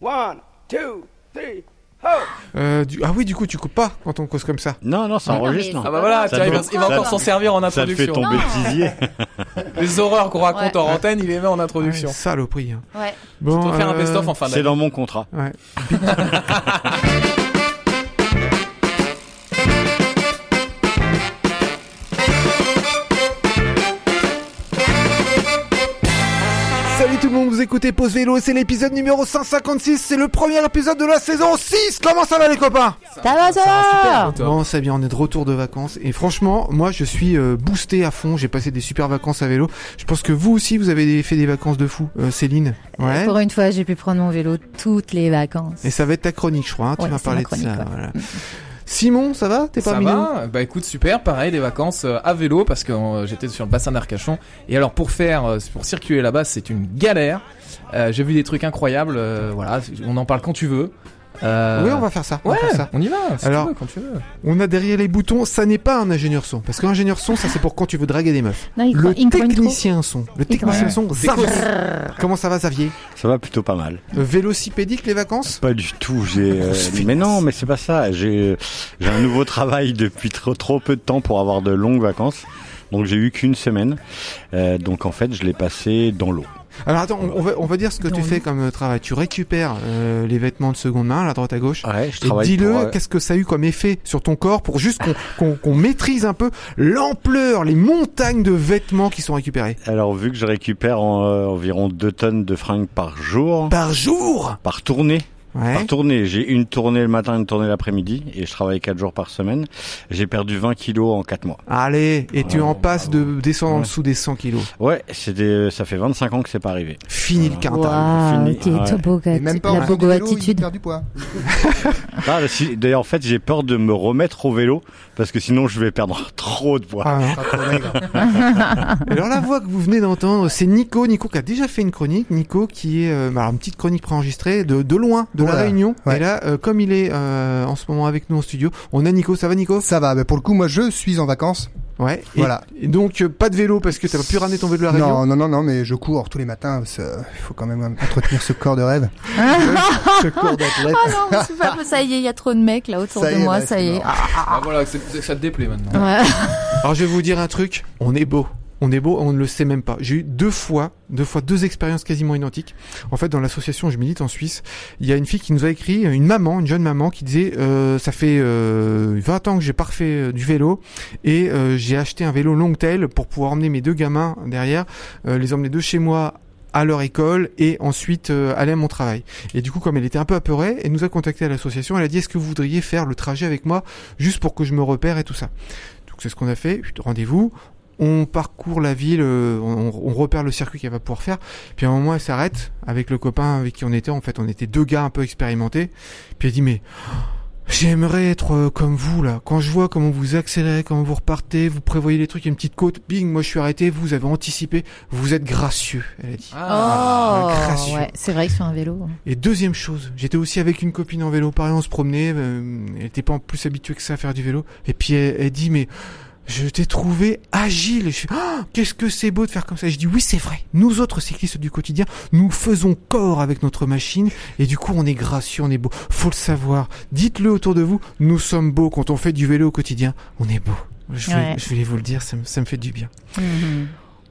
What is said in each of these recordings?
One, two, three, ho! Euh, du- Ah oui, du coup, tu coupes pas quand on cause comme ça. Non, non, ça Ah, non, enregistre. non. Ah bah voilà, Ça tiens, il va, te- il va ça- encore s'en servir en Ça te fait introduction. tomber le. Les horreurs qu'on raconte Ouais. en antenne, il les met en introduction. Ouais, saloperie. hein. Ouais. Bon, On va faire un euh, best-of en fin C'est dans mon contrat. Ouais. vous écoutez Pause Vélo, c'est l'épisode numéro 156, c'est le premier épisode de la saison 6 Comment ça va les copains? Ça va, ça va. Bon, c'est bien, on est de retour de vacances et franchement, moi je suis euh, boosté à fond, j'ai passé des super vacances à vélo. Je pense que vous aussi vous avez fait des vacances de fou, Euh, Céline. Ouais. Pour une fois, j'ai pu prendre mon vélo toutes les vacances. Et ça va être ta chronique, je crois. hein, tu Ouais, vas parler ma chronique, de ça. ouais. voilà. Simon, ça va? T'es Ça parmi nous va? Bah écoute, super, pareil, des vacances euh, à vélo parce que euh, j'étais sur le bassin d'Arcachon. Et alors pour faire, euh, pour circuler là-bas, c'est une galère. Euh, J'ai vu des trucs incroyables, euh, voilà, on en parle quand tu veux. Euh, Oui, on va faire ça. On, Ouais, va faire ça. on y va, si Alors- tu veux, quand tu veux. on a derrière les boutons, ça n'est pas un ingénieur son. Parce qu'un ingénieur son, ça c'est pour quand tu veux draguer des meufs. Non, Le technicien son. Le technicien son. Comment ça va, Xavier? Ça va plutôt pas mal. Euh, Vélocipédique, les vacances? Pas du tout. J'ai. euh, mais non, mais c'est pas ça. J'ai j'ai un nouveau travail depuis trop trop peu de temps pour avoir de longues vacances. Donc j'ai eu qu'une semaine. Euh, donc en fait, je l'ai passé dans l'eau. Alors attends, on, on va, on va dire ce que tu fais comme euh, travail. Tu récupères euh, les vêtements de seconde main, à droite à gauche. Ouais, je Et travaille dis-le, pour, euh, qu'est-ce que ça a eu comme effet sur ton corps pour juste qu'on qu'on qu'on maîtrise un peu l'ampleur, les montagnes de vêtements qui sont récupérés? Alors vu que je récupère en, euh, environ 2 tonnes de fringues par jour, Par jour? Par tournée, Ouais. par tournée, j'ai une tournée le matin, une tournée l'après-midi, et je travaille 4 jours par semaine. J'ai perdu 20 kilos en 4 mois. Allez, et tu en passes de descendre en Ouais. dessous des 100 kilos. Ouais, c'était, ça fait 25 ans que c'est pas arrivé. Fini le quintal. Waouh, fini. Ouais. topo, Et même pas en la bogo attitude. du poids. Ah, si- D'ailleurs, en fait, j'ai peur de me remettre au vélo parce que sinon, je vais perdre trop de poids. Ah, maigre. Alors la voix que vous venez d'entendre, c'est Nico. Nico qui a déjà fait une chronique. Nico qui est euh, bah, alors, une petite chronique préenregistrée de, de loin, de la Voilà. Réunion. Ouais. Et là, euh, comme il est euh, en ce moment avec nous en studio, on a Nico. Ça va Nico? Ça va, mais pour le coup, moi je suis en vacances. Ouais. Et- Voilà. Et, donc euh, pas de vélo parce que t'as pu ramener ton vélo à la Réunion? Non, non, non, non, mais je cours tous les matins. parce euh, Il faut quand même entretenir ce corps de rêve. Ce corps d'athlète. Ah non, c'est pas ça y est, il y a trop de mecs là autour Ça de est, moi, ça y est. mort. Ah voilà, c'est- c'est- ça te déplaît maintenant. Ouais. Alors je vais vous dire un truc. On est beau. On est beau, on ne le sait même pas. J'ai eu deux fois, deux fois deux expériences quasiment identiques. En fait, dans l'association, je milite en Suisse. Il y a une fille qui nous a écrit, une maman, une jeune maman, qui disait euh, ça fait euh, 20 ans que j'ai pas refait euh, du vélo et euh, j'ai acheté un vélo Longtail pour pouvoir emmener mes deux gamins derrière, euh, les emmener de chez moi à leur école et ensuite euh, aller à mon travail. Et du coup, comme elle était un peu apeurée, elle nous a contacté à l'association. Elle a dit est-ce que vous voudriez faire le trajet avec moi juste pour que je me repère et tout ça? Donc c'est ce qu'on a fait. Rendez-vous. On parcourt la ville, euh, on, on repère le circuit qu'elle va pouvoir faire. Puis à un moment, elle s'arrête avec le copain avec qui on était. En fait, on était deux gars un peu expérimentés. Puis elle dit mais J'aimerais être euh, comme vous là. Quand je vois comment vous accélérez, comment vous repartez, vous prévoyez les trucs, il y a une petite côte, bing, moi je suis arrêté, vous avez anticipé, vous êtes gracieux, elle a dit. Oh, gracieux. ouais, c'est vrai que sur un vélo. Et deuxième chose, j'étais aussi avec une copine en vélo, pareil, on se promenait, euh, elle était pas en plus habituée que ça à faire du vélo, et puis elle, elle dit mais je t'ai trouvé agile. Et je suis, Ah, qu'est-ce que c'est beau de faire comme ça. Et je dis oui, c'est vrai. Nous autres cyclistes du quotidien, nous faisons corps avec notre machine, et du coup on est gracieux, on est beau. Faut le savoir. Dites-le autour de vous. Nous sommes beaux quand on fait du vélo au quotidien. On est beau. Je voulais, Ouais. je voulais vous le dire, ça me, ça me fait du bien. Mhm.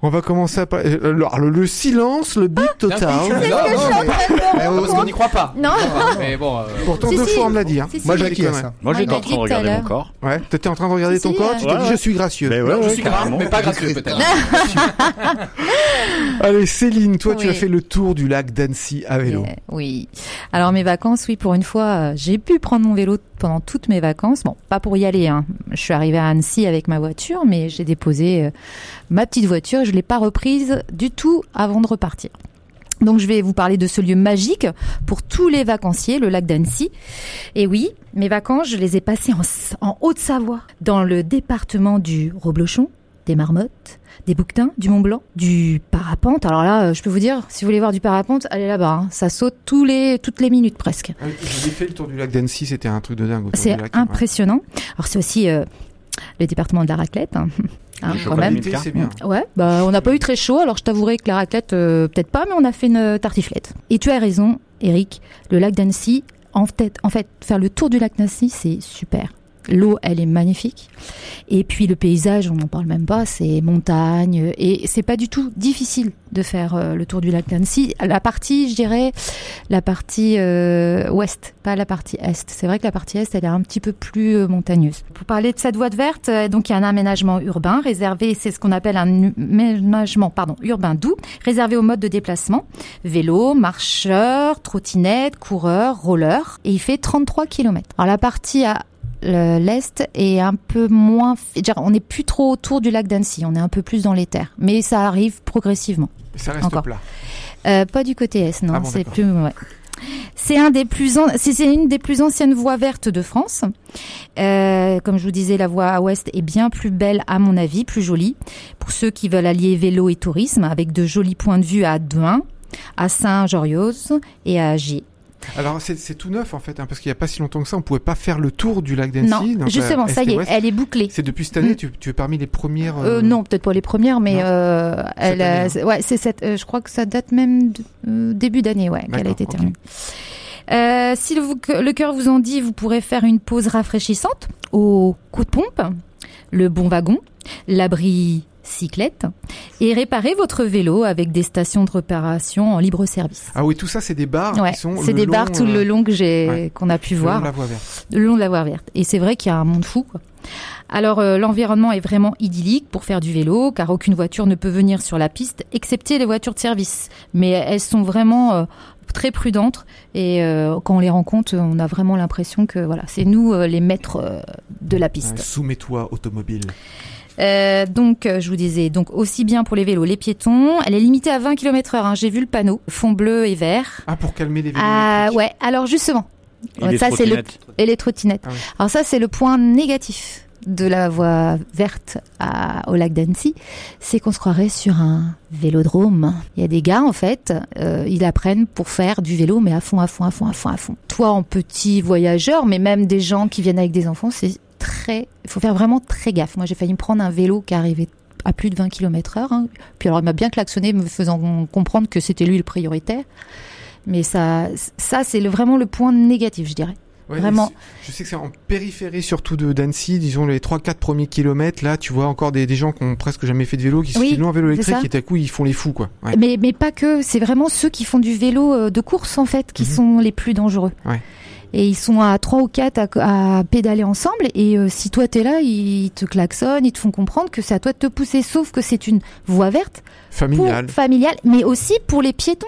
On va commencer à parler. euh, Alors, le, le silence, le beat total. Mais- Eh, Parce qu'on n'y croit pas. Non. Mais bon, euh, Pourtant, Si, deux si. fois on me l'a dit. Hein. Si, si. Moi je j'acquiesce. hein. Moi, Ouais, j'étais en train de regarder mon corps. Ouais, t'étais en train de regarder ton corps, tu t'es dit je suis gracieux. Ouais, non, je ouais, suis grave, carrément. mais pas gracieux peut-être. Allez Céline, toi tu as fait le tour du lac d'Annecy à vélo. Oui. Alors mes vacances, oui, pour une fois, euh, j'ai pu prendre mon vélo pendant toutes mes vacances. Bon, pas pour y aller. Hein. Je suis arrivée à Annecy avec ma voiture, mais j'ai déposé euh, ma petite voiture et je l'ai pas reprise du tout avant de repartir. Donc je vais vous parler de ce lieu magique pour tous les vacanciers, le lac d'Annecy. Et oui, mes vacances, je les ai passées en, en Haute-Savoie, dans le département du Roblochon, des Marmottes, des Bouquetins, du Mont Blanc, du parapente. Alors là, euh, je peux vous dire, si vous voulez voir du parapente, allez là-bas. hein. Ça saute tous les, toutes les minutes presque. J'ai fait le tour du lac d'Annecy, c'était un truc de dingue. C'est ouais. impressionnant. Alors c'est aussi euh, le département de la raclette. hein, Le quand même. Bien. Ouais, bah on n'a pas eu très chaud, alors je t'avouerai que la raclette, euh, peut-être pas, mais on a fait une tartiflette. Et tu as raison, Eric, le lac d'Annecy, en fait, en fait, faire le tour du lac d'Annecy, c'est super. L'eau, elle est magnifique. Et puis le paysage, on n'en parle même pas, c'est montagne. Et c'est pas du tout difficile de faire euh, le tour du lac d'Annecy. La partie, je dirais, la partie euh, ouest, pas la partie est. C'est vrai que la partie est, elle est un petit peu plus euh, montagneuse. Pour parler de cette voie de verte, euh, donc il y a un aménagement urbain réservé, c'est ce qu'on appelle un aménagement pardon, urbain doux, réservé aux modes de déplacement, vélo, marcheur, trottinette, coureur, roller, et il fait 33 km. Alors la partie à l'est est un peu moins, on n'est plus trop autour du lac d'Annecy, on est un peu plus dans les terres, mais ça arrive progressivement. Ça reste Encore. plat. Euh, pas du côté est, non. Ah bon, c'est d'accord. plus. ouais. C'est un des plus, an- c'est c'est une des plus anciennes voies vertes de France. Euh, comme je vous disais, la voie à ouest est bien plus belle à mon avis, plus jolie. Pour ceux qui veulent allier vélo et tourisme, avec de jolis points de vue à Douin, à Saint-Joriose et à Gier. Alors c'est tout neuf en fait, hein, parce qu'il y a pas si longtemps que ça, on pouvait pas faire le tour du lac d'Annecy. Non, justement, euh, ça y est, elle est bouclée. C'est depuis cette année, Mm. tu, tu es parmi les premières. Euh, non, peut-être pas les premières, mais euh, elle, année, ouais, c'est cette. euh, je crois que ça date même de, euh, début d'année, ouais, qu'elle a été terminée. Euh, si le, le cœur vous en dit, vous pourrez faire une pause rafraîchissante au coup de pompe, le bon wagon, l'abri cyclette et réparer votre vélo avec des stations de réparation en libre service. Ah oui, tout ça, c'est des bars Ouais, qui sont. c'est des long, bars tout euh, le long que j'ai ouais. qu'on a pu le long voir de la voie verte. le long de la voie verte. Et c'est vrai qu'il y a un monde fou. Quoi. Alors euh, l'environnement est vraiment idyllique pour faire du vélo, car aucune voiture ne peut venir sur la piste, excepté les voitures de service. Mais elles sont vraiment euh, très prudentes et euh, quand on les rencontre, on a vraiment l'impression que voilà, c'est nous euh, les maîtres euh, de la piste. Soumets-toi, automobile. Euh, donc, euh, je vous disais, donc aussi bien pour les vélos, les piétons, elle est limitée à 20 km heure. Hein, J'ai vu le panneau, fond bleu et vert. Ah, pour calmer les vélos. Ah ouais, alors justement, Et les ça c'est le trottinettes. et les trottinettes. Ah oui. Alors ça c'est le point négatif de la voie verte à- au lac d'Annecy, c'est qu'on se croirait sur un vélodrome. Il y a des gars en fait, euh, ils apprennent pour faire du vélo mais à fond, à fond, à fond, à fond, à fond. Toi en petit voyageur, mais même des gens qui viennent avec des enfants, c'est très, il faut faire vraiment très gaffe. Moi j'ai failli me prendre un vélo qui arrivait à plus de 20 km heure. hein. Puis alors il m'a bien klaxonné me faisant comprendre que c'était lui le prioritaire. Mais ça, ça c'est le- vraiment le point négatif, je dirais. Ouais, Vraiment. Je sais que c'est en périphérie surtout de d'Annecy, disons les 3-4 premiers kilomètres, là tu vois encore des, des gens qui ont presque jamais fait de vélo, qui, Oui, qui l'ont en vélo électrique et tout à coup ils font les fous quoi. Ouais. Mais, mais pas que, c'est vraiment ceux qui font du vélo euh, de course en fait qui Mhm. sont les plus dangereux. Ouais. Et ils sont à trois ou quatre à, à pédaler ensemble et euh, si toi t'es là, ils te klaxonnent, ils te font comprendre que c'est à toi de te pousser, sauf que c'est une voie verte Familial. pour familiale, mais aussi pour les piétons.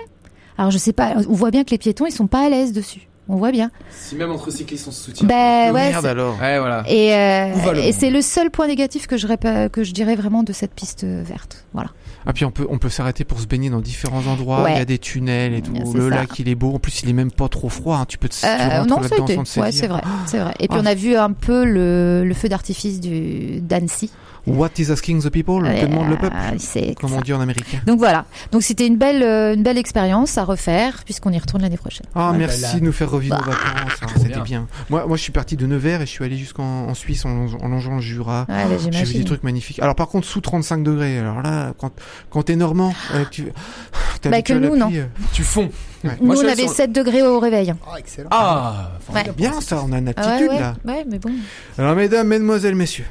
Alors je sais pas, on voit bien que les piétons ils sont pas à l'aise dessus. On voit bien. Si même entre cyclistes on se soutient. Ben ouais. Merde c'est- alors. Ouais, voilà. Et, euh, et c'est le seul point négatif que je, répa- que je dirais vraiment de cette piste euh, verte. Voilà. Ah puis on peut on peut s'arrêter pour se baigner dans différents endroits, Ouais. il y a des tunnels et tout. Le ça. lac il est beau, en plus il est même pas trop froid, hein. tu peux te tu Euh, rentres non, ça a été. Ouais, c'est vrai, c'est vrai. Et puis Ah. on a vu un peu le, le feu d'artifice du d'Annecy. What is asking the people? Que demande le peuple? Euh, c'est Comme on dit en américain? Donc voilà. Donc c'était une belle, euh, une belle expérience à refaire puisqu'on y retourne l'année prochaine. Ah, Ouais, merci bah, là. de nous faire revivre nos Bah, vacances, hein, c'était bien. bien. Moi, moi, je suis parti de Nevers et je suis allé jusqu'en en Suisse en, longeant- en longeant le Jura. Ouais, là, J'ai vu des trucs magnifiques. Alors par contre, sous 35 degrés. Alors là, quand, quand t'es normand, euh, tu Bah, que nous, non. euh, Tu fonds. Nous Moi, on avait sur le- 7 degrés au réveil. Ah, excellent. Ah, Ouais. Bien ça, on a une Ah aptitude ouais, ouais, là. ouais, mais bon. Alors mesdames, mesdemoiselles, messieurs.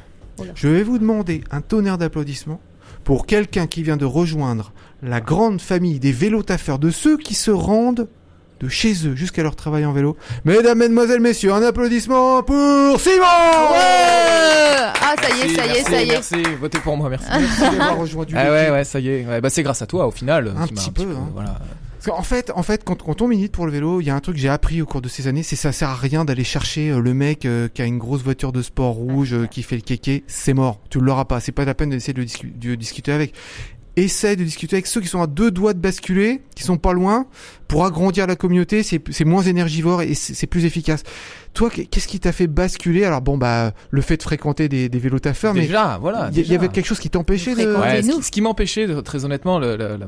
Je vais vous demander un tonnerre d'applaudissements pour quelqu'un qui vient de rejoindre la grande famille des vélotaffeurs, de ceux qui se rendent de chez eux jusqu'à leur travail en vélo. Mesdames, mesdemoiselles, messieurs, un applaudissement pour Simon Ouais ah ça y est, Merci, ça y est, ça y est. Merci, votez pour moi, merci. Merci d'avoir rejoint du Ah ouais, ouais, ça y est. Ouais, bah c'est grâce à toi au final. Un petit peu, hein. Voilà. Qu'en fait, en fait, quand, quand on milite pour le vélo, il y a un truc que j'ai appris au cours de ces années, c'est que ça sert à rien d'aller chercher euh, le mec euh, qui a une grosse voiture de sport rouge, euh, qui fait le kéké, c'est mort. Tu l'auras pas. C'est pas la peine d'essayer de, le discu- de discuter avec. Essaye de discuter avec ceux qui sont à deux doigts de basculer, qui sont pas loin, pour agrandir la communauté, c'est c'est moins énergivore et c'est plus efficace. Toi, qu'est- qu'est-ce qui t'a fait basculer? Alors bon, bah le fait de fréquenter des, des vélos taffeurs, mais Déjà, voilà. il y, avait quelque chose qui t'empêchait de. Ouais, ce nous. qui, ce qui m'empêchait, très honnêtement, le, le- le-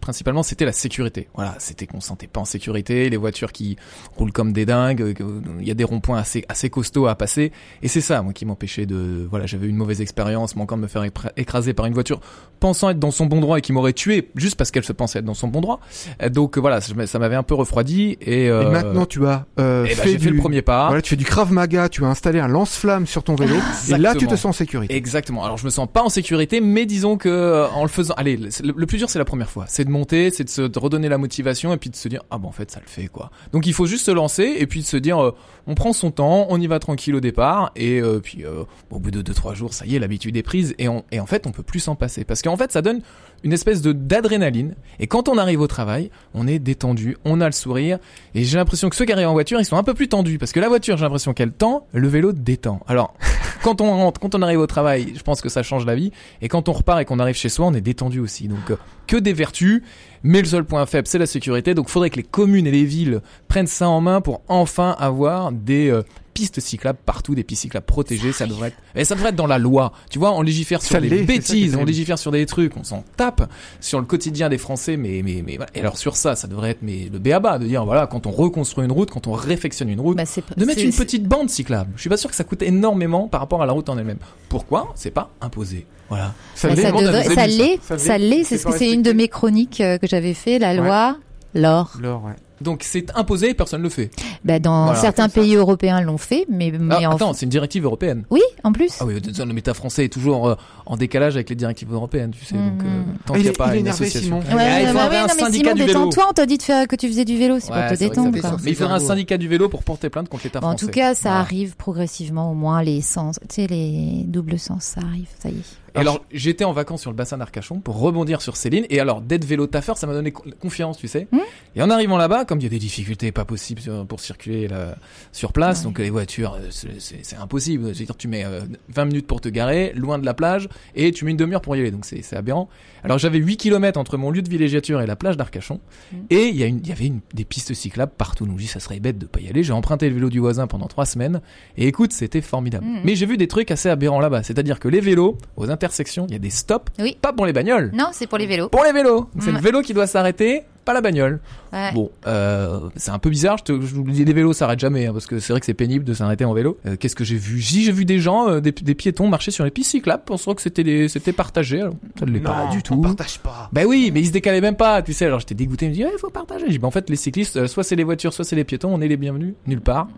principalement, c'était la sécurité. Voilà, c'était qu'on se sentait pas en sécurité, les voitures qui roulent comme des dingues, il y a des ronds-points assez, assez costauds à passer, et c'est ça, moi, qui m'empêchait de, voilà, j'avais eu une mauvaise expérience, manquant de me faire écra- écraser par une voiture, pensant être dans son bon droit et qui m'aurait tué juste parce qu'elle se pensait être dans son bon droit. Euh, Donc voilà, ça m'a- ça m'avait un peu refroidi et, euh, Et maintenant, tu as euh, eh ben, fait, le premier pas. Voilà, tu fais du Krav Maga, tu as installé un lance-flamme sur ton vélo, et là, tu te sens en sécurité. Exactement. Alors je me sens pas en sécurité, mais disons que euh, en le faisant, allez, le, le plus dur c'est la première fois, c'est de monter, c'est de se de redonner la motivation et puis de se dire ah bon en fait ça le fait quoi. Donc il faut juste se lancer et puis de se dire euh, on prend son temps, on y va tranquille au départ et euh, puis euh, au bout de deux trois jours ça y est l'habitude est prise et en fait on peut plus s'en passer parce qu'en fait ça donne une espèce de d'adrénaline et quand on arrive au travail on est détendu, on a le sourire et j'ai l'impression que ceux qui arrivent en voiture ils sont un peu plus tendus parce que la voiture j'ai l'impression qu'elle tend, le vélo détend. Alors quand on rentre, quand on arrive au travail, je pense que ça change la vie. Et quand on repart et qu'on arrive chez soi, on est détendu aussi. Donc euh, que des vertus, mais le seul point faible, c'est la sécurité. Donc faudrait que les communes et les villes prennent ça en main pour enfin avoir des euh, pistes cyclables partout, des pistes cyclables protégées. Ça devrait être, et ça devrait être dans la loi. Tu vois, on légifère sur Ça des bêtises, on légifère sur des trucs, on s'en tape sur le quotidien des Français. Mais mais mais voilà. Et alors sur ça, ça devrait être mais le béaba de dire voilà quand on reconstruit une route, quand on réfectionne une route Bah, de mettre une petite bande cyclable. Je suis pas sûr que ça coûte énormément par rapport à la route en elle-même. Pourquoi C'est pas imposé? Voilà. Ça l'est. ça, l'est. C'est ce que c'est une de mes chroniques euh, que j'avais fait, la Ouais. loi. L'or. L'or, ouais. Donc c'est imposé et personne le fait. Bah, dans Voilà, certains pays européens l'ont fait, mais, mais Ah, en attends, c'est une directive européenne. oui, en plus. Ah oui, le méta français est toujours euh, en décalage avec les directives européennes, tu sais. Donc, euh, Mhm. tant Ah, qu'il il n'y a pas une association. Simon. Ouais, Ah, il faudrait ouais, un non, mais syndicat Simon, du vélo. détends-toi, on t'a dit de faire, que tu faisais du vélo, c'est Ouais, pour te détendre. quoi. Mais il faudrait un syndicat du vélo pour porter plainte contre l'État Bon, en français. tout cas, ça arrive progressivement, au moins les sens, tu sais, les doubles sens, ça arrive, ça y est. Et alors, j'étais en vacances sur le bassin d'Arcachon pour rebondir sur Céline. Et alors, d'être vélo taffeur, ça m'a donné co- confiance, tu sais. Hmm. Et en arrivant là-bas, comme il y a des difficultés pas possibles pour circuler là, sur place, Ouais. donc les voitures, euh, c'est- impossible. C'est-à-dire, tu mets euh, 20 minutes pour te garer, loin de la plage, et tu mets une demi-heure pour y aller. Donc, c'est aberrant. Alors, j'avais 8 km entre mon lieu de villégiature et la plage d'Arcachon. Hmm. Et il y, a une- il y avait une, des pistes cyclables partout. Donc, je dis, ça serait bête de pas y aller. J'ai emprunté le vélo du voisin pendant trois semaines. Et écoute, c'était formidable. Mais j'ai vu des trucs assez aberrants là-bas. C'est-à-dire que les vélos, aux intersections, il y a des stops, Oui. pas pour les bagnoles, Non, c'est pour les vélos. pour les vélos. C'est Mhm. le vélo qui doit s'arrêter, pas la bagnole. Ouais. Bon, euh, c'est un peu bizarre. Je te, je vous dis, les vélos s'arrêtent jamais, hein, parce que c'est vrai que c'est pénible de s'arrêter en vélo. Euh, Qu'est-ce que j'ai vu? J'ai vu des gens, euh, des, des piétons marcher sur les pistes cyclables, pensant que c'était partagé. Alors, ça ne l'est pas du tout. On partage pas. Bah oui, mais ils se décalaient même pas, tu sais. Alors j'étais dégoûté, je me dis, il faut partager. Je dis, bah en fait, les cyclistes, soit c'est les voitures, soit c'est les piétons, on est les bienvenus, nulle part.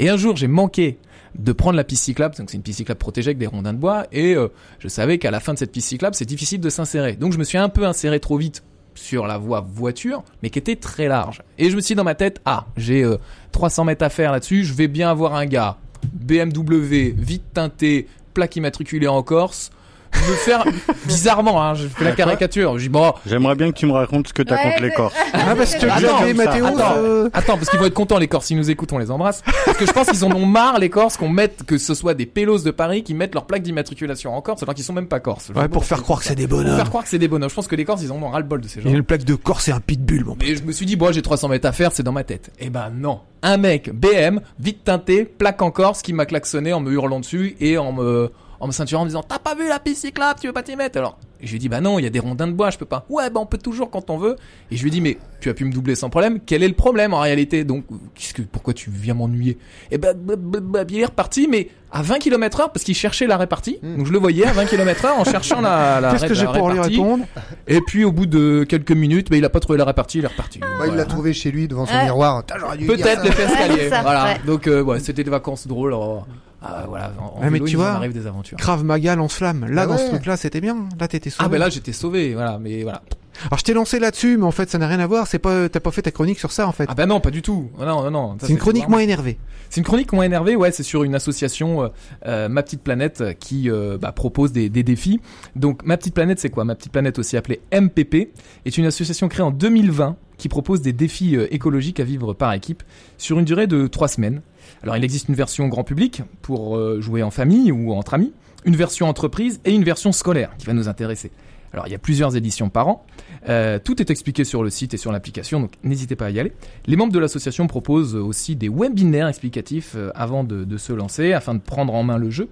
Et un jour, j'ai manqué de prendre la piste cyclable, donc c'est une piste cyclable protégée avec des rondins de bois, et euh, je savais qu'à la fin de cette piste cyclable, c'est difficile de s'insérer. Donc je me suis un peu inséré trop vite sur la voie voiture, mais qui était très large. Et je me suis dit dans ma tête, ah, j'ai euh, 300 mètres à faire là-dessus, je vais bien avoir un gars, BMW, vite teinté, plaque immatriculée en Corse, me faire bizarrement, hein, je fais la caricature. Je dis bon, J'aimerais bien que tu me racontes ce que t'as Ouais, contre les Corses. Ah, parce que Attends, et Mathéo, attends. euh, Attends, parce qu'ils vont être contents les Corses, s'ils nous écoutent, on les embrasse. Parce que je pense qu'ils en ont marre les Corses qu'on mette, que ce soit des pélos de Paris qui mettent leur plaque d'immatriculation en Corse alors qu'ils sont même pas Corses. ouais, pour faire croire que c'est des Pour bonhommes. faire croire que c'est des bonhommes. Je pense que les Corses ils en ont ras le bol de ces Il gens. y a une plaque de Corse et un pitbull, mon Mais je me suis dit, bon, j'ai 300 mètres à faire, c'est dans ma tête. Eh ben non. Un mec, BM, vite teinté, plaque en Corse, qui m'a klaxonné en me hurlant dessus et en me, en me ceinturant en me disant, t'as pas vu la piste cyclable, tu veux pas t'y mettre? Alors, je lui ai dit, bah non, il y a des rondins de bois, je peux pas. Ouais, bah on peut toujours quand on veut. Et je lui ai dit, mais tu as pu me doubler sans problème. Quel est le problème en réalité? Donc, qu'est-ce que, pourquoi tu viens m'ennuyer? Et ben, bah, bah, bah, il est reparti, mais à 20 km heure, parce qu'il cherchait la répartie. Donc je le voyais à 20 km heure en cherchant la, la, Qu'est-ce que la j'ai pour lui répondre? Et puis au bout de quelques minutes, bah, il a pas trouvé la répartie, il est reparti. Bah, Voilà. il l'a trouvé chez lui devant son Ouais. miroir. Peut-être l'effet escalier. Voilà. Donc euh, ouais, c'était des vacances drôles. alors, ah, voilà. En, en mais vélo, tu vois, en arrive des aventures. Krav Maga, lance-flamme. Là, Ah dans ce truc-là, c'était bien. Là, t'étais sauvé. Ah ben là j'étais sauvé, voilà. Mais voilà. Alors, je t'ai lancé là-dessus, mais en fait, ça n'a rien à voir. C'est pas, t'as pas fait ta chronique sur ça, en fait. Ah ben non, pas du tout. Non, non, non. Ça, c'est une chronique vraiment- moins énervée. C'est une chronique moins énervée, ouais, c'est sur une association, euh, euh, Ma Petite Planète, euh, qui euh, bah, propose des, des défis. Donc Ma Petite Planète, c'est quoi? Ma Petite Planète, aussi appelée MPP, est une association créée en 2020 qui propose des défis euh, écologiques à vivre par équipe sur une durée de trois semaines. Alors il existe une version grand public pour euh, jouer en famille ou entre amis, une version entreprise et une version scolaire qui va nous intéresser. Alors il y a plusieurs éditions par an. Euh, tout est expliqué sur le site et sur l'application, donc n'hésitez pas à y aller. Les membres de l'association proposent aussi des webinaires explicatifs euh, avant de, se lancer, afin de prendre en main le jeu.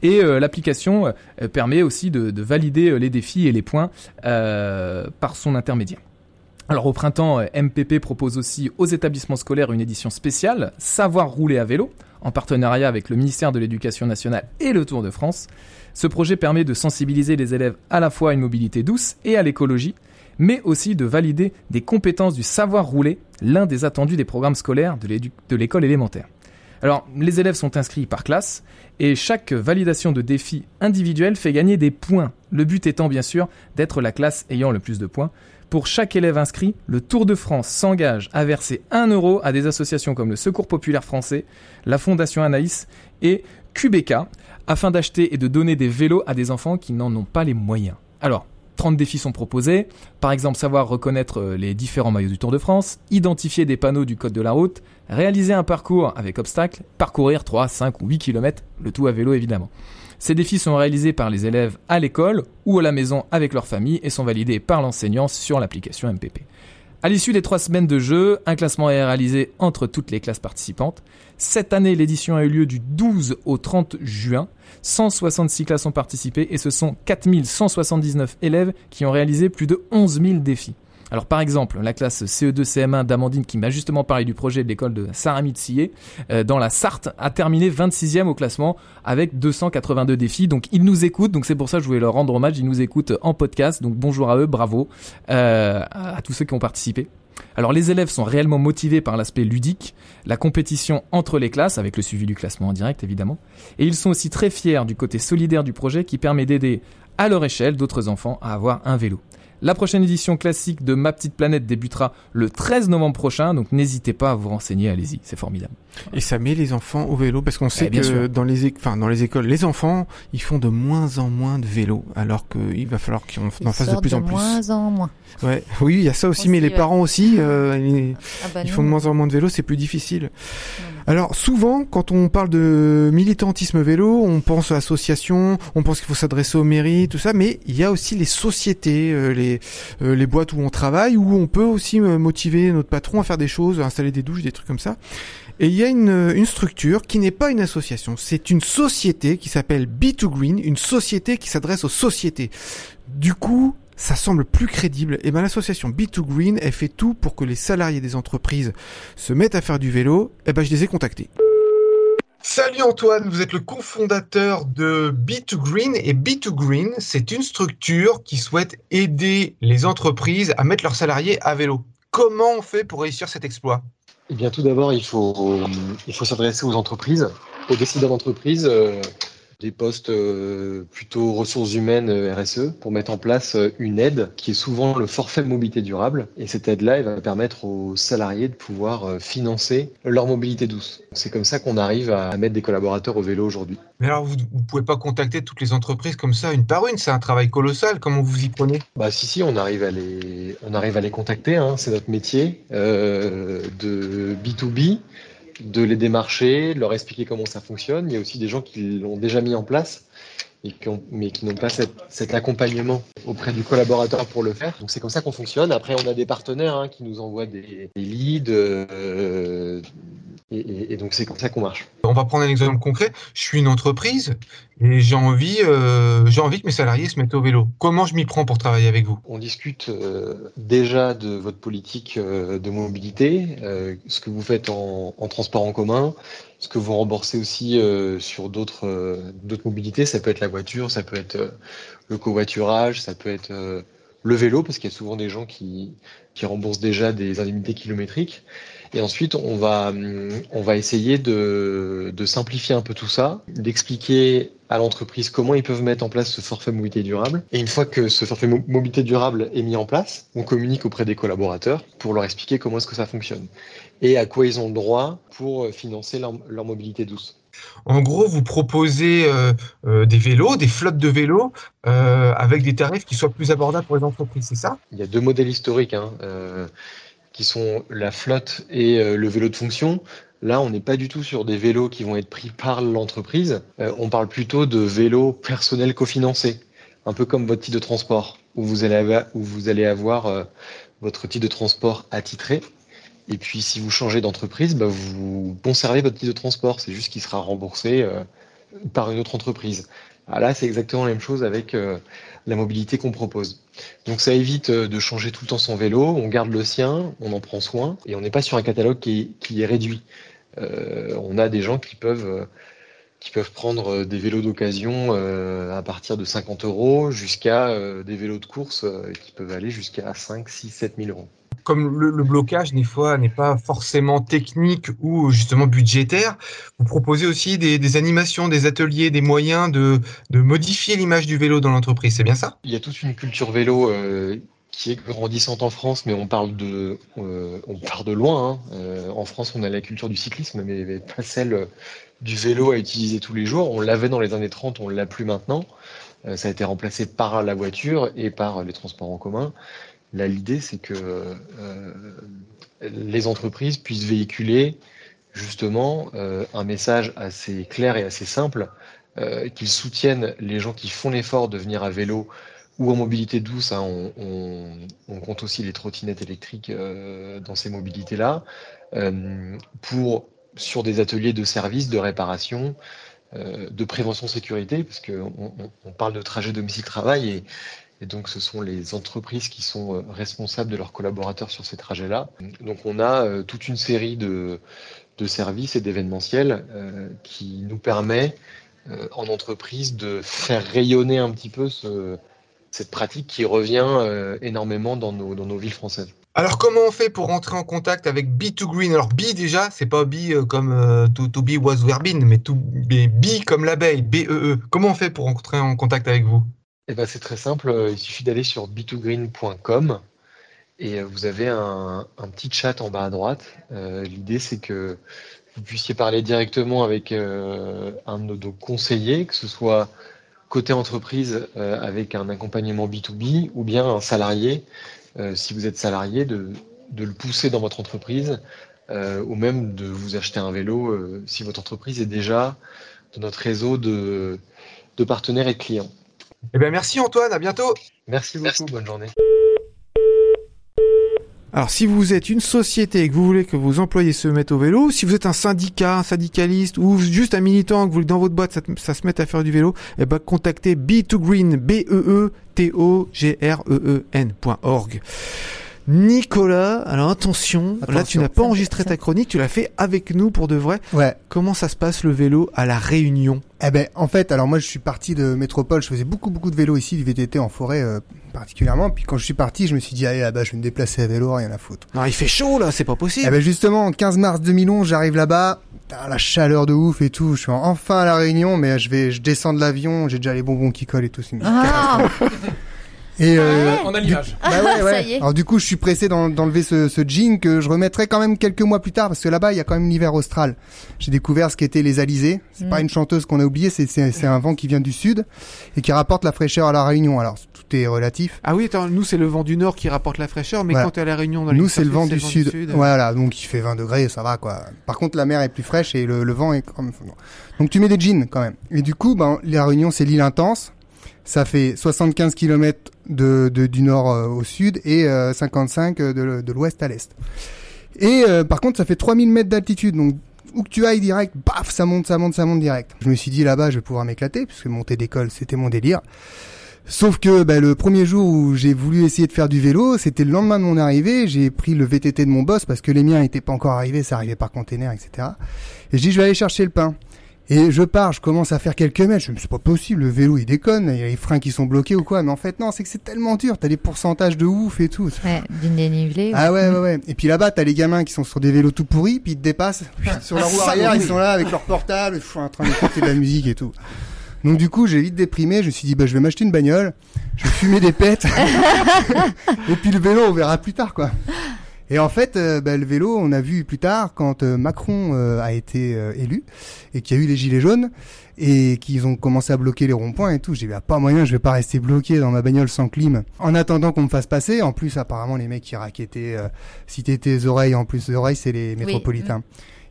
Et l'application permet aussi de, valider les défis et les points par son intermédiaire. Alors au printemps, MPP propose aussi aux établissements scolaires une édition spéciale, Savoir rouler à vélo, en partenariat avec le ministère de l'Éducation nationale et le Tour de France. Ce projet permet de sensibiliser les élèves à la fois à une mobilité douce et à l'écologie, mais aussi de valider des compétences du savoir rouler, l'un des attendus des programmes scolaires de l'école élémentaire. Alors, les élèves sont inscrits par classe et chaque validation de défi individuel fait gagner des points. Le but étant bien sûr d'être la classe ayant le plus de points. Pour chaque élève inscrit, le Tour de France s'engage à verser 1 euro à des associations comme le Secours Populaire Français, la Fondation Anaïs et QBK, afin d'acheter et de donner des vélos à des enfants qui n'en ont pas les moyens. Alors, 30 défis sont proposés, par exemple savoir reconnaître euh, les différents maillots du Tour de France, identifier des panneaux du code de la route, réaliser un parcours avec obstacles, parcourir 3, 5 ou 8 km, le tout à vélo évidemment. Ces défis sont réalisés par les élèves à l'école ou à la maison avec leur famille et sont validés par l'enseignant sur l'application MPP. À l'issue des trois semaines de jeu, un classement est réalisé entre toutes les classes participantes. Cette année, l'édition a eu lieu du 12 au 30 juin. 166 classes ont participé et ce sont 4179 élèves qui ont réalisé plus de 11 000 défis. Alors par exemple, la classe CE2-CM1 d'Amandine qui m'a justement parlé du projet de l'école de Saint-Remy de Sillé, euh, dans la Sarthe, a terminé 26e au classement avec 282 défis. Donc ils nous écoutent, donc c'est pour ça que je voulais leur rendre hommage, ils nous écoutent en podcast. Donc bonjour à eux, bravo euh, à tous ceux qui ont participé. Alors les élèves sont réellement motivés par l'aspect ludique, la compétition entre les classes, avec le suivi du classement en direct évidemment, et ils sont aussi très fiers du côté solidaire du projet qui permet d'aider à leur échelle d'autres enfants à avoir un vélo. La prochaine édition classique de Ma Petite Planète débutera le 13 novembre prochain, donc n'hésitez pas à vous renseigner, allez-y, c'est formidable. Et ça met les enfants au vélo parce qu'on sait que dans les, enfin, dans les écoles, les enfants, ils font de moins en moins de vélo, alors qu'il va falloir qu'on en fasse de plus en plus. De moins en moins. Ouais, oui, il y a ça aussi, mais les parents aussi, euh, ils, ah bah ils font de moins en moins de vélo, c'est plus difficile. Alors souvent, quand on parle de militantisme vélo, on pense à l'association, on pense qu'il faut s'adresser aux mairies, tout ça, mais il y a aussi les sociétés, euh, les, euh, les boîtes où on travaille, où on peut aussi motiver notre patron à faire des choses, à installer des douches, des trucs comme ça. Et il y a une, une structure qui n'est pas une association, c'est une société qui s'appelle B2Green, une société qui s'adresse aux sociétés. Du coup, ça semble plus crédible. Et eh ben l'association B2Green, elle fait tout pour que les salariés des entreprises se mettent à faire du vélo. Et eh ben je les ai contactés. Salut Antoine, vous êtes le cofondateur de B2Green et B2Green, c'est une structure qui souhaite aider les entreprises à mettre leurs salariés à vélo. Comment on fait pour réussir cet exploit? Eh bien, tout d'abord, il faut, il faut s'adresser aux entreprises, aux décideurs d'entreprise, euh, des postes euh, plutôt ressources humaines euh, RSE, pour mettre en place une aide qui est souvent le forfait mobilité durable. Et cette aide-là, elle va permettre aux salariés de pouvoir financer leur mobilité douce. C'est comme ça qu'on arrive à mettre des collaborateurs au vélo aujourd'hui. Mais alors, vous ne pouvez pas contacter toutes les entreprises comme ça, une par une, c'est un travail colossal. Comment vous y prenez? Bah si, si, on arrive à les, on arrive à les contacter, hein, c'est notre métier euh, de B2B, de les démarcher, de leur expliquer comment ça fonctionne. Il y a aussi des gens qui l'ont déjà mis en place mais qui n'ont pas cet, accompagnement auprès du collaborateur pour le faire. Donc c'est comme ça qu'on fonctionne. Après, on a des partenaires hein, qui nous envoient des, des leads, euh, et, et, donc c'est comme ça qu'on marche. On va prendre un exemple concret. Je suis une entreprise et j'ai envie, euh, j'ai envie que mes salariés se mettent au vélo. Comment je m'y prends pour travailler avec vous? On discute euh, déjà de votre politique euh, de mobilité, ce que vous faites en, en, transport en commun, ce que vous remboursez aussi sur d'autres d'autres mobilités. Ça peut être la voiture, ça peut être le covoiturage, ça peut être le vélo, parce qu'il y a souvent des gens qui, qui remboursent déjà des indemnités kilométriques. Et ensuite, on va, on va essayer de, de simplifier un peu tout ça, d'expliquer à l'entreprise comment ils peuvent mettre en place ce forfait mobilité durable. Et une fois que ce forfait mobilité durable est mis en place, on communique auprès des collaborateurs pour leur expliquer comment est-ce que ça fonctionne et à quoi ils ont le droit pour financer leur, leur mobilité douce. En gros, vous proposez euh, euh, des vélos, des flottes de vélos, euh, avec des tarifs qui soient plus abordables pour les entreprises, c'est ça? Il y a deux modèles historiques. Hein, qui sont la flotte et le vélo de fonction. Là, on n'est pas du tout sur des vélos qui vont être pris par l'entreprise. On parle plutôt de vélos personnels cofinancés. un peu comme votre titre de transport, où vous allez avoir, où vous allez avoir votre titre de transport attitré. Et puis, si vous changez d'entreprise, bah, vous conservez votre titre de transport. C'est juste qu'il sera remboursé euh, par une autre entreprise. Ah, là, c'est exactement la même chose avec euh, la mobilité qu'on propose. Donc, ça évite de changer tout le temps son vélo. On garde le sien, on en prend soin, et on n'est pas sur un catalogue qui est, réduit. on a des gens qui peuvent qui peuvent prendre euh, des vélos d'occasion euh, à partir de 50 euros jusqu'à euh, des vélos de course qui peuvent aller jusqu'à 5, 6, 7 000 euros. Comme le, blocage, des fois, n'est pas forcément technique ou justement budgétaire, vous proposez aussi des, animations, des ateliers, des moyens de, modifier l'image du vélo dans l'entreprise, c'est bien ça? Il y a toute une culture vélo qui est grandissante en France, mais on parle de, on part de loin. Hein. en France, on a la culture du cyclisme, mais pas celle du vélo à utiliser tous les jours. On l'avait dans les années 30, on l'a plus maintenant. Euh, ça a été remplacé par la voiture et par les transports en commun. Là, l'idée, c'est que euh, les entreprises puissent véhiculer justement euh, un message assez clair et assez simple, qu'ils soutiennent les gens qui font l'effort de venir à vélo ou en mobilité douce. Hein, on, compte aussi les trottinettes électriques dans ces mobilités-là, pour sur des ateliers de service, de réparation, euh, de prévention sécurité, parce qu'on on, parle de trajet domicile-travail et, donc ce sont les entreprises qui sont euh, responsables de leurs collaborateurs sur ces trajets-là. Donc on a euh, toute une série de, services et d'événementiels qui nous permet en entreprise de faire rayonner un petit peu cette pratique qui revient énormément dans nos villes françaises. Alors, comment on fait pour rentrer en contact avec B2Green Alors, B déjà, c'est pas B euh, comme euh, to, be was where been, mais to B comme l'abeille, B-E-E. E. Comment on fait pour rentrer en contact avec vous? Eh ben, C'est très simple. Euh, il suffit d'aller sur b2green.com et vous avez un, petit chat en bas à droite. L'idée, c'est que vous puissiez parler directement avec un de nos conseillers, que ce soit côté entreprise avec un accompagnement B2B ou bien un salarié euh, si vous êtes salarié, de, le pousser dans votre entreprise euh, ou même de vous acheter un vélo euh, si votre entreprise est déjà dans notre réseau de, partenaires et de clients. Eh bien, merci Antoine, à bientôt. Merci beaucoup, bonne journée. Alors si vous êtes une société et que vous voulez que vos employés se mettent au vélo, si vous êtes un syndicat, un syndicaliste ou juste un militant que vous voulez dans votre boîte ça, se mette à faire du vélo, eh ben contactez B2Green, B E E T O G R E E N.org. Nicolas, alors attention, là tu n'as pas enregistré ta chronique, tu l'as fait avec nous pour de vrai. Ouais. Comment ça se passe le vélo à la Réunion? Eh ben en fait, alors moi je suis parti de métropole, je faisais beaucoup beaucoup de vélo ici, du VTT en forêt euh, particulièrement. Puis quand je suis parti, je me suis dit allez là-bas, je vais me déplacer à vélo, rien à foutre. Non, il fait chaud là, c'est pas possible. Eh ben justement, 15 mars 2011, j'arrive là-bas, la chaleur de ouf et tout, je suis enfin à la Réunion, mais je vais, je descends de l'avion, j'ai déjà les bonbons qui collent et tout. Ah et euh, on a l'image. Bah ouais, ouais. Alors du coup, je suis pressé d'enlever ce, ce jean que je remettrai quand même quelques mois plus tard parce que là-bas, il y a quand même l'hiver austral. J'ai découvert ce qu'étaient les alizés. C'est mm. pas une chanteuse qu'on a oublié, c'est c'est un vent qui vient du sud et qui rapporte la fraîcheur à la Réunion. Alors tout est relatif. Ah oui, attends, nous c'est le vent du nord qui rapporte la fraîcheur, mais quand tu es à la Réunion, dans nous c'est le vent du sud. Voilà, donc il fait 20 degrés, ça va quoi. Par contre, la mer est plus fraîche et le, le vent est comme donc tu mets des jeans quand même. Et du coup, ben la Réunion c'est l'île intense. Ça fait 75 km de, du nord euh, au sud et 55 euh, de, de l'ouest à l'est. Et euh, par contre, ça fait 3000 mètres d'altitude, donc où que tu ailles direct, paf, ça monte, ça monte, ça monte direct. Je me suis dit là-bas, je vais pouvoir m'éclater, puisque monter d'école, c'était mon délire. Sauf que bah, le premier jour où j'ai voulu essayer de faire du vélo, c'était le lendemain de mon arrivée. J'ai pris le VTT de mon boss parce que les miens n'étaient pas encore arrivés, ça arrivait par container, etc. Et je dis je vais aller chercher le pain. Et je pars, je commence à faire quelques mètres. Je me c'est pas possible, le vélo il déconne, il y a les freins qui sont bloqués ou quoi. Mais en fait, non, c'est que c'est tellement dur. T'as des pourcentages de ouf et tout. Ouais, d'une dénivelé. Ah ouais, ouais, ouais. Et puis là-bas, t'as les gamins qui sont sur des vélos tout pourris, puis ils te dépassent. sur la roue arrière, ils sont là avec leur portable, en train d'écouter de la musique et tout. Donc du coup, j'ai vite déprimé. Je me suis dit, bah, je vais m'acheter une bagnole. Je vais fumer des pètes. et puis le vélo, on verra plus tard, quoi. Et en fait, euh, bah, le vélo, on a vu plus tard quand euh, Macron euh, a été élu et qu'il y a eu les gilets jaunes et qu'ils ont commencé à bloquer les ronds-points et tout. J'ai dit ah, pas moyen, je vais pas rester bloqué dans ma bagnole sans clim en attendant qu'on me fasse passer. En plus, apparemment, les mecs qui raquettaient, si t'étais oreilles, en plus les oreilles, c'est les métropolitains.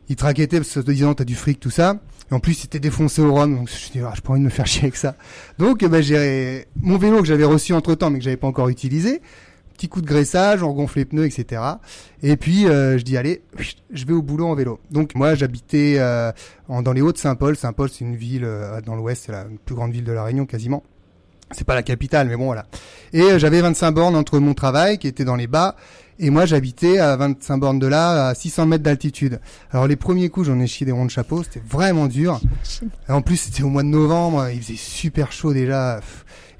il te raquettait parce que te disant t'as du fric tout ça. Et en plus c'était défoncé au rhum, donc je dit ah, j'ai pas envie de me faire chier avec ça. Donc bah, j'ai mon vélo que j'avais reçu entre temps mais que j'avais pas encore utilisé. Petit coup de graissage, on regonfle les pneus, etc. Et puis euh, je dis allez, je vais au boulot en vélo. Donc moi j'habitais euh, dans les Hauts de Saint-Paul. Saint-Paul c'est une ville euh, dans l'Ouest, c'est la plus grande ville de la Réunion quasiment. C'est pas la capitale, mais bon voilà. Et euh, j'avais 25 bornes entre mon travail qui était dans les bas et moi j'habitais à 25 bornes de là, à 600 mètres d'altitude. Alors les premiers coups j'en ai chié des ronds de chapeau, c'était vraiment dur. Et en plus c'était au mois de novembre, il faisait super chaud déjà.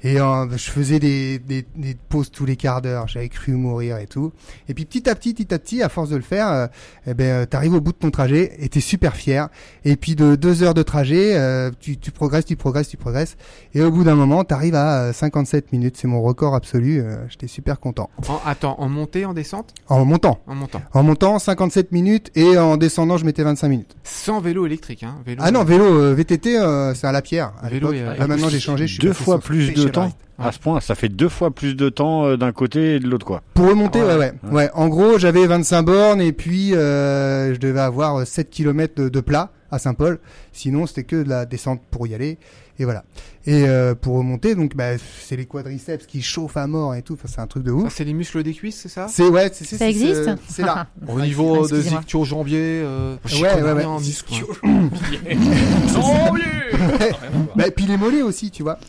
Et euh, je faisais des, des, des pauses tous les quarts d'heure, j'avais cru mourir et tout. Et puis petit à petit, petit à petit, à force de le faire, euh, eh ben, euh, t'arrives au bout de ton trajet et t'es super fier. Et puis de deux heures de trajet, euh, tu, tu progresses, tu progresses, tu progresses. Et au bout d'un moment, t'arrives à euh, 57 minutes. C'est mon record absolu. euh, J'étais super content. En- attends, en montée, en descente? En montant. En montant. En montant, 57 minutes. Et en descendant, je mettais 25 minutes. Sans vélo électrique, hein. Vélo, Ah non, vélo, euh, VTT, euh, c'est à la pierre. À Vélo et, euh, Là, maintenant, j'ai changé. Je suis deux fois plus de Temps à ce point. Ça fait deux fois plus de temps euh, d'un côté et de l'autre, quoi. Pour remonter, Ouais. ouais, ouais, ouais. En gros, j'avais 25 bornes et puis euh, je devais avoir 7 km de, de plat à Saint-Paul. Sinon, c'était que de la descente pour y aller. Et voilà. Et euh, pour remonter, donc, bah, c'est les quadriceps qui chauffent à mort et tout. Enfin, c'est un truc de ouf. c'est les muscles des cuisses, c'est ça? C'est ouais, c'est Ça existe c'est- là. Au niveau de Excusez-moi. ischio-jambier, euh, Ouais, ouais, ouais. en muscles, hein. bah, et puis les mollets aussi, tu vois.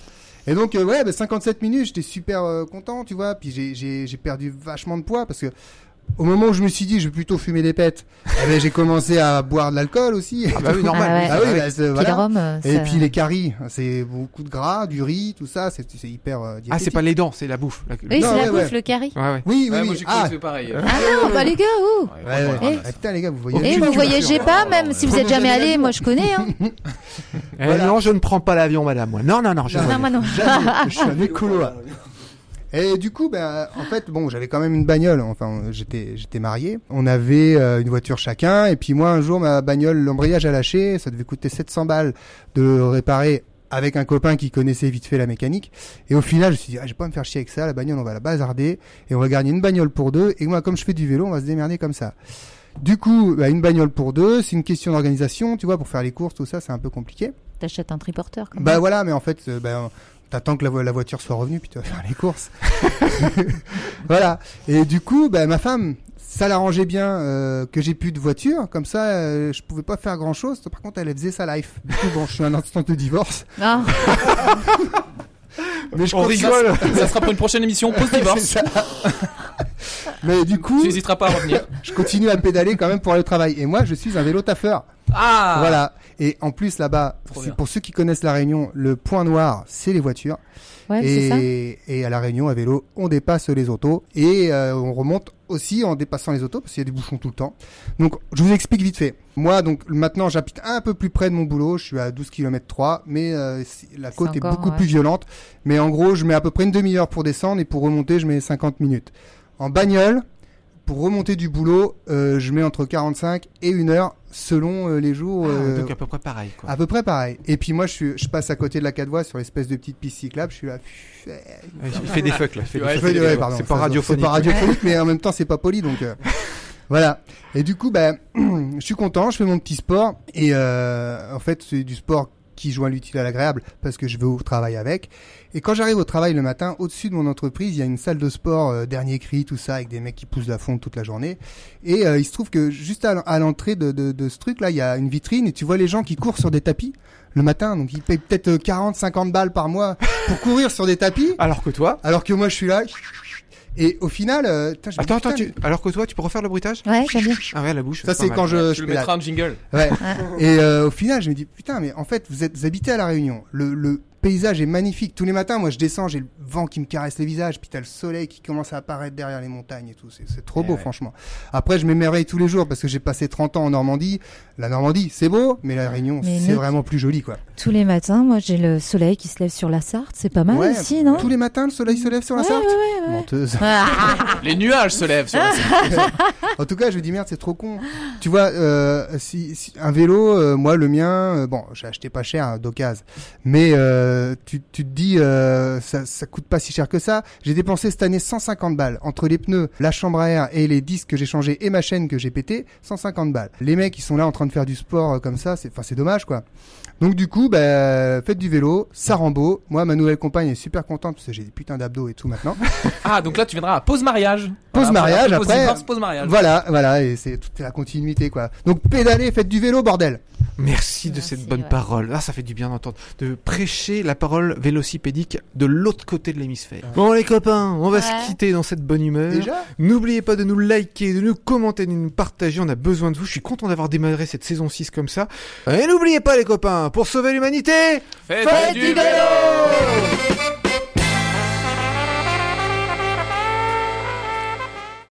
Et donc, euh, ouais, bah, 57 minutes, j'étais super euh, content, tu vois. Puis j'ai- perdu vachement de poids parce que au moment où je me suis dit, je vais plutôt fumer des pètes, eh ben, j'ai commencé à boire de l'alcool aussi. Ah bah oui, normal. Ah ouais. Ah oui, bah, c'est- Puis le voilà. rhum, euh, Et puis les caries, c'est beaucoup de gras, du riz, tout ça, c'est hyper euh, Ah, c'est pas les dents, c'est la bouffe. La- Oui, c'est ouais, la ouais. bouffe, le. Ouais, ouais. Oui, oui, Ouais, oui. moi ah, pareil. Ah non, bah les gars, ouh. ouais, ouais. Eh. Ah, putain, les gars, vous. Et cul, voyagez là. pas, même si vous êtes jamais allé, moi je connais. Hein. Eh, Voilà. Non, je ne prends pas l'avion, madame. Moi. Non, non, non. Je... Non, Non, moi non. Jamais. je suis un écolo. Et du coup, ben, en fait, bon, j'avais quand même une bagnole. Enfin, j'étais, j'étais marié. On avait euh, une voiture chacun. Et puis moi, un jour, ma bagnole, l'embrayage a lâché. Ça devait coûter 700 balles de le réparer avec un copain qui connaissait vite fait la mécanique. Et au final, je me suis dit, ah, je vais pas me faire chier avec ça. La bagnole, on va la bazarder et on va gagner une bagnole pour deux. Et moi, comme je fais du vélo, on va se démerder comme ça. Du coup, bah, une bagnole pour deux, c'est une question d'organisation, tu vois, pour faire les courses, tout ça, c'est un peu compliqué. T'achètes un triporteur. Quand Bah même. voilà, mais en fait, bah, t'attends que la, vo- la voiture soit revenue, puis tu vas faire les courses. voilà. Et du coup, bah, ma femme, ça l'arrangeait bien euh, que j'ai plus de voiture, comme ça, euh, je pouvais pas faire grand chose. Par contre, elle faisait sa life. Du coup, bon, je suis un instant de divorce, Ah, mais je On rigole. Ça sera pour une prochaine émission C'est post-divorce. ça. mais du coup, Tu n'hésiteras pas à revenir. je continue à pédaler quand même pour aller au travail. Et moi, je suis un vélo taffeur. Ah Voilà. Et en plus, là-bas, pour ceux qui connaissent la Réunion, le point noir, c'est les voitures. ouais, c'est ça. et, et à la Réunion, à vélo, on dépasse les autos et euh, on remonte aussi en dépassant les autos parce qu'il y a des bouchons tout le temps. Donc, je vous explique vite fait. Moi, donc maintenant, j'habite un peu plus près de mon boulot. Je suis à 12 km 3, mais euh, la côte est encore, beaucoup ouais. plus violente. Mais en gros, je mets à peu près une demi-heure pour descendre et pour remonter, je mets 50 minutes. En bagnole, pour remonter du boulot, euh, je mets entre 45 et une heure selon euh, les jours. Ah, euh, donc à peu près pareil, quoi. à peu près pareil. Et puis moi, je, suis, je passe à côté de la 4 voies sur l'espèce de petite piste cyclable. Je suis là. Il fait des fucks, là. il fait des Ouais. Ouais, ouais, c'est pas radiophonique. C'est pas radiophonique, mais en même temps, c'est pas poli, donc euh, voilà. Et du coup, ben, je suis content, je fais mon petit sport, et euh, en fait, c'est du sport qui joint l'utile à l'agréable parce que je vais au travail avec. Et quand j'arrive au travail le matin, au-dessus de mon entreprise, il y a une salle de sport euh, dernier cri, tout ça, avec des mecs qui poussent la fonte toute la journée. Et euh, il se trouve que juste à, l'entrée de, de, de ce truc-là, il y a une vitrine et tu vois les gens qui courent sur des tapis le matin. Donc ils payent peut-être euh, 40, 50 balles par mois pour courir sur des tapis. Alors que toi? Alors que moi, je suis là. Et au final, euh, je me Attends, attends, tu... alors que toi, tu peux refaire le bruitage Ouais, j'aime bien. Ah ouais, la bouche. Ça, c'est quand je, Tu je le mettras un jingle. Ouais. Et euh, au final, je me dis putain, mais en fait, vous êtes, vous habitez à la Réunion. Le, le paysage est magnifique. Tous les matins, moi, je descends, j'ai le vent qui me caresse les visages, puis t'as le soleil qui commence à apparaître derrière les montagnes et tout. C'est, c'est trop Eh beau, ouais. franchement. Après, je m'émerveille tous les jours parce que j'ai passé 30 ans en Normandie. La Normandie, c'est beau, mais la Réunion, Mais c'est nous- vraiment plus joli, quoi. Tous les matins, moi j'ai le soleil qui se lève sur la Sarthe. C'est pas mal Ouais, aussi, non? Tous les matins, le soleil se lève sur la Ouais, Sarthe? ouais, ouais, ouais. Menteuse. Ah, Les nuages se lèvent sur la scène. En tout cas, je me dis merde, c'est trop con. Tu vois, euh, si, si- un vélo, euh, moi le mien, euh, bon, j'ai acheté pas cher hein, d'occasion, mais euh, euh, tu, tu te dis, euh, ça, ça coûte pas si cher que ça. J'ai dépensé cette année 150 balles entre les pneus, la chambre à air et les disques que j'ai changés et ma chaîne que j'ai pété, 150 balles. Les mecs, ils sont là en train de faire du sport euh, comme ça, c'est, enfin, c'est dommage, quoi. Donc du coup, bah, faites du vélo, ça rend beau. Moi, ma nouvelle compagne est super contente parce que j'ai des putains d'abdos et tout maintenant. Ah, donc là, tu viendras à pause mariage. Pause Voilà, mariage, pause après- divorce, pause mariage. Voilà, voilà, et c'est toute la continuité, quoi. Donc pédalez, faites du vélo, bordel. Merci de Merci, cette bonne ouais. parole. Ah, ça fait du bien d'entendre. De prêcher la parole vélocipédique de l'autre côté de l'hémisphère. Bon, les copains, on va Ouais. se quitter dans cette bonne humeur. Déjà N'oubliez pas de nous liker, de nous commenter, de nous partager. On a besoin de vous. Je suis content d'avoir démarré cette saison 6 comme ça. Et n'oubliez pas, les copains, pour sauver l'humanité, Faites, faites du vélo